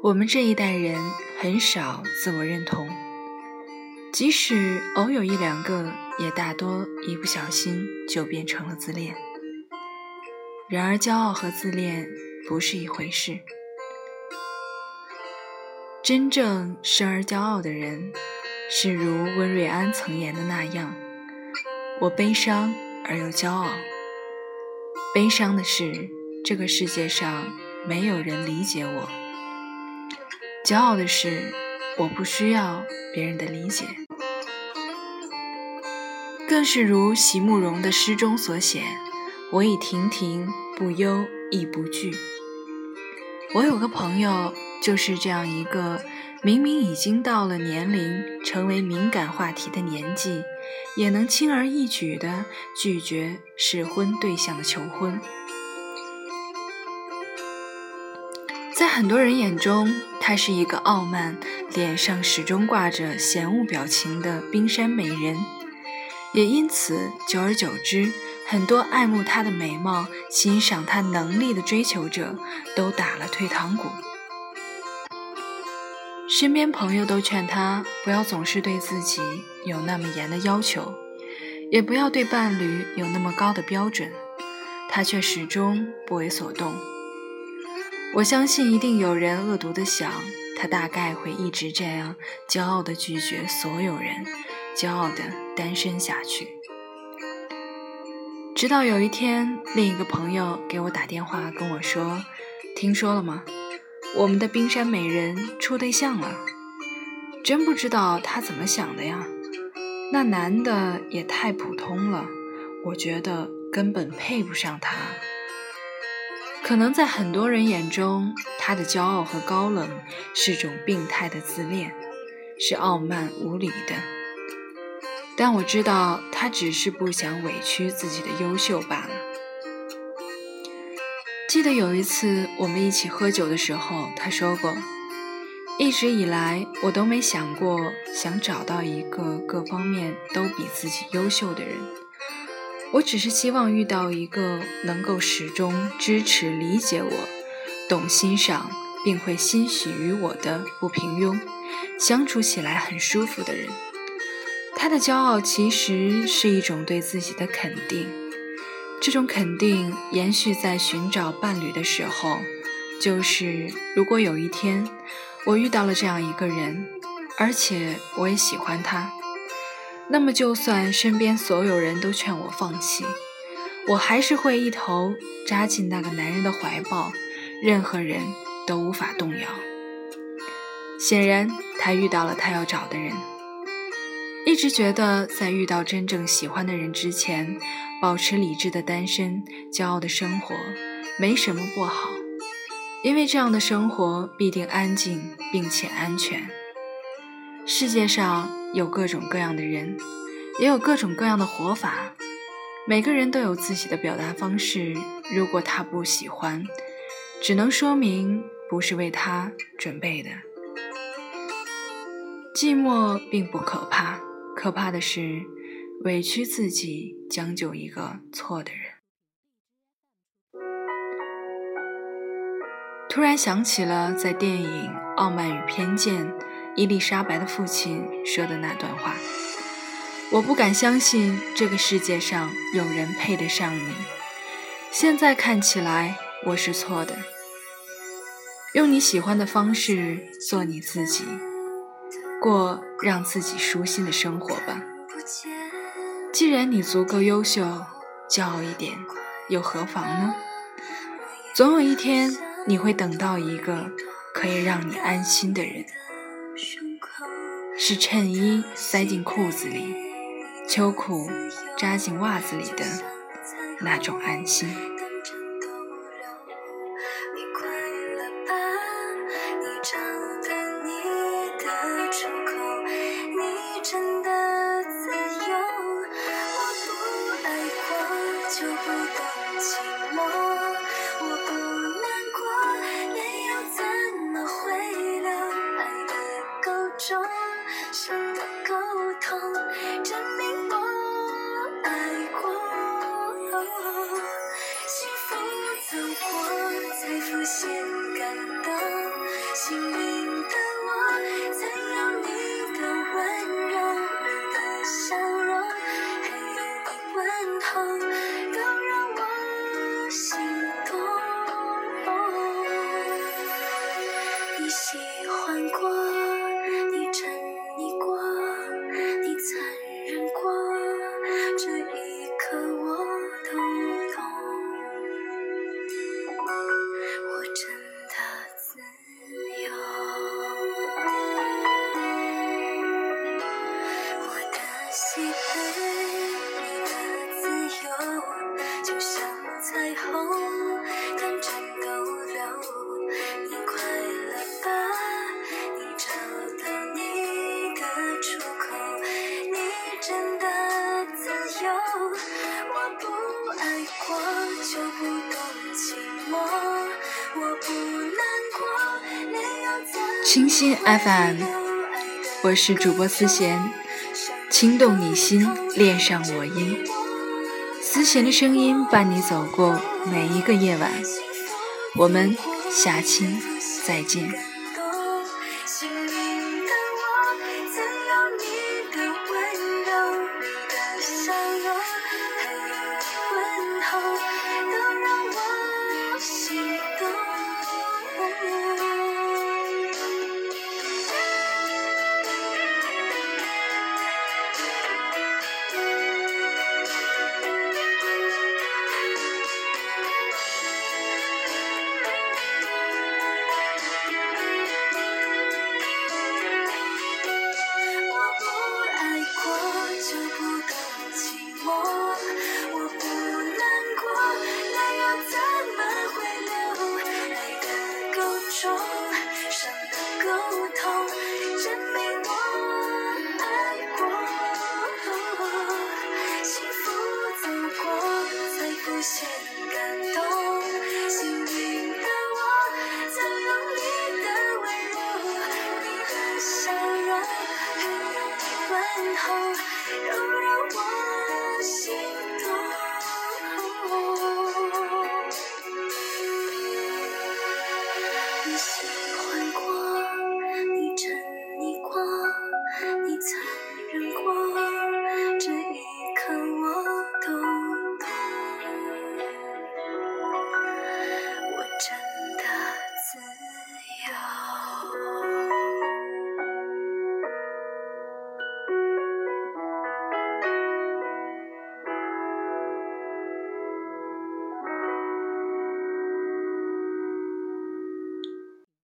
我们这一代人很少自我认同，即使偶有一两个，也大多一不小心就变成了自恋。然而，骄傲和自恋不是一回事。真正生而骄傲的人，是如温瑞安曾言的那样：“我悲伤而又骄傲。悲伤的是，这个世界上没有人理解我；骄傲的是，我不需要别人的理解。更是如席慕容的诗中所写：‘我已亭亭不忧亦不惧。’我有个朋友。”就是这样一个明明已经到了年龄成为敏感话题的年纪，也能轻而易举地拒绝试婚对象的求婚。在很多人眼中，她是一个傲慢、脸上始终挂着嫌恶表情的冰山美人，也因此，久而久之，很多爱慕她的美貌、欣赏她能力的追求者都打了退堂鼓。身边朋友都劝他不要总是对自己有那么严的要求，也不要对伴侣有那么高的标准，他却始终不为所动。我相信一定有人恶毒的想，他大概会一直这样骄傲的拒绝所有人，骄傲的单身下去。直到有一天，另一个朋友给我打电话跟我说：“听说了吗？”我们的冰山美人处对象了，真不知道他怎么想的呀？那男的也太普通了，我觉得根本配不上他。可能在很多人眼中，他的骄傲和高冷是种病态的自恋，是傲慢无礼的。但我知道，他只是不想委屈自己的优秀罢了。记得有一次我们一起喝酒的时候，他说过：“一直以来我都没想过想找到一个各方面都比自己优秀的人，我只是希望遇到一个能够始终支持、理解我、懂欣赏并会欣喜于我的不平庸，相处起来很舒服的人。”他的骄傲其实是一种对自己的肯定。这种肯定延续在寻找伴侣的时候，就是如果有一天我遇到了这样一个人，而且我也喜欢他，那么就算身边所有人都劝我放弃，我还是会一头扎进那个男人的怀抱，任何人都无法动摇。显然，他遇到了他要找的人。一直觉得，在遇到真正喜欢的人之前，保持理智的单身、骄傲的生活，没什么不好，因为这样的生活必定安静并且安全。世界上有各种各样的人，也有各种各样的活法，每个人都有自己的表达方式。如果他不喜欢，只能说明不是为他准备的。寂寞并不可怕。可怕的是，委屈自己将就一个错的人。突然想起了在电影《傲慢与偏见》，伊丽莎白的父亲说的那段话：“我不敢相信这个世界上有人配得上你。现在看起来我是错的。用你喜欢的方式做你自己。”过让自己舒心的生活吧。既然你足够优秀，骄傲一点又何妨呢？总有一天你会等到一个可以让你安心的人，是衬衣塞进裤子里秋裤扎进袜子里的那种安心。你快吧你感动幸运的我曾有你的温柔的笑容还有你问候都让我心动清新 FM，我是主播思贤，轻动你心，恋上我音，思贤的声音伴你走过每一个夜晚，我们下期再见。